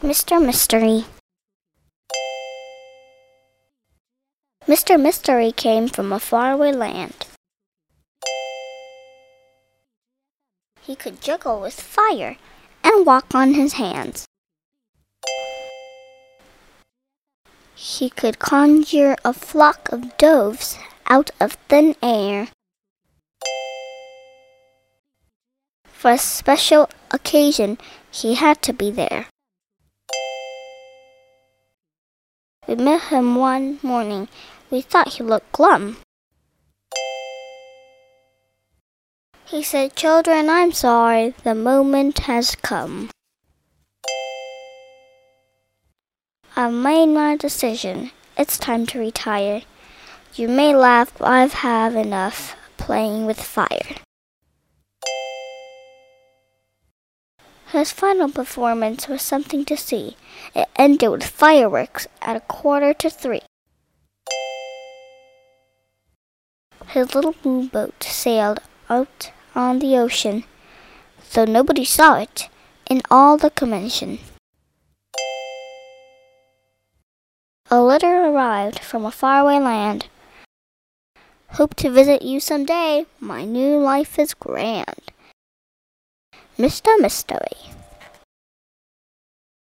Mr. Mystery Mr. Mystery came from a faraway land. He could juggle with fire and walk on his hands. He could conjure a flock of doves out of thin air. For a special occasion, he had to be there. We met him one morning. We thought he looked glum. He said, Children, I'm sorry, the moment has come. I've made my decision. It's time to retire. You may laugh, but I've had enough playing with fire. His final performance was something to see. It ended with fireworks at a quarter to three. His little blue boat sailed out on the ocean, though nobody saw it in all the convention. A letter arrived from a faraway land. Hope to visit you some day. My new life is grand. Mr. Mystery.